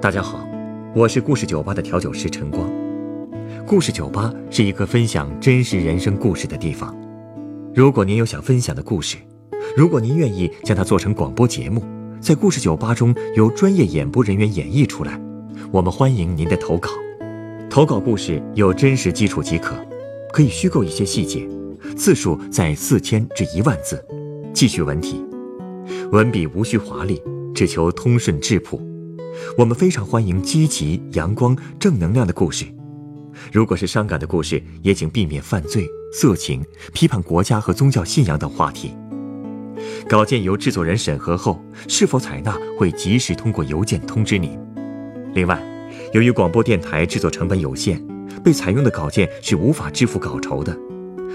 大家好，我是故事酒吧的调酒师陈光。故事酒吧是一个分享真实人生故事的地方。如果您有想分享的故事，如果您愿意将它做成广播节目，在故事酒吧中由专业演播人员演绎出来，我们欢迎您的投稿。投稿故事有真实基础即可，可以虚构一些细节，字数在四千至一万字，记叙文体，文笔无需华丽，只求通顺质朴。我们非常欢迎积极、阳光、正能量的故事。如果是伤感的故事，也请避免犯罪、色情、批判国家和宗教信仰等话题。稿件由制作人审核后，是否采纳会及时通过邮件通知您。另外，由于广播电台制作成本有限，被采用的稿件是无法支付稿酬的。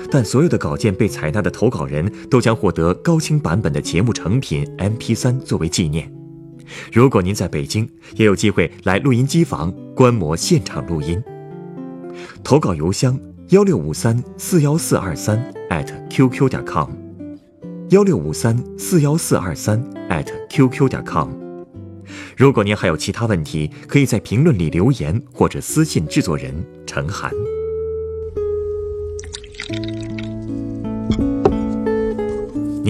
但所有的稿件被采纳的投稿人都将获得高清版本的节目成品 MP3 作为纪念。如果您在北京，也有机会来录音机房观摩现场录音。投稿邮箱：幺六五三四幺四二三 @QQ 点 com，幺六五三四幺四二三 @QQ 点 com。如果您还有其他问题，可以在评论里留言或者私信制作人陈涵。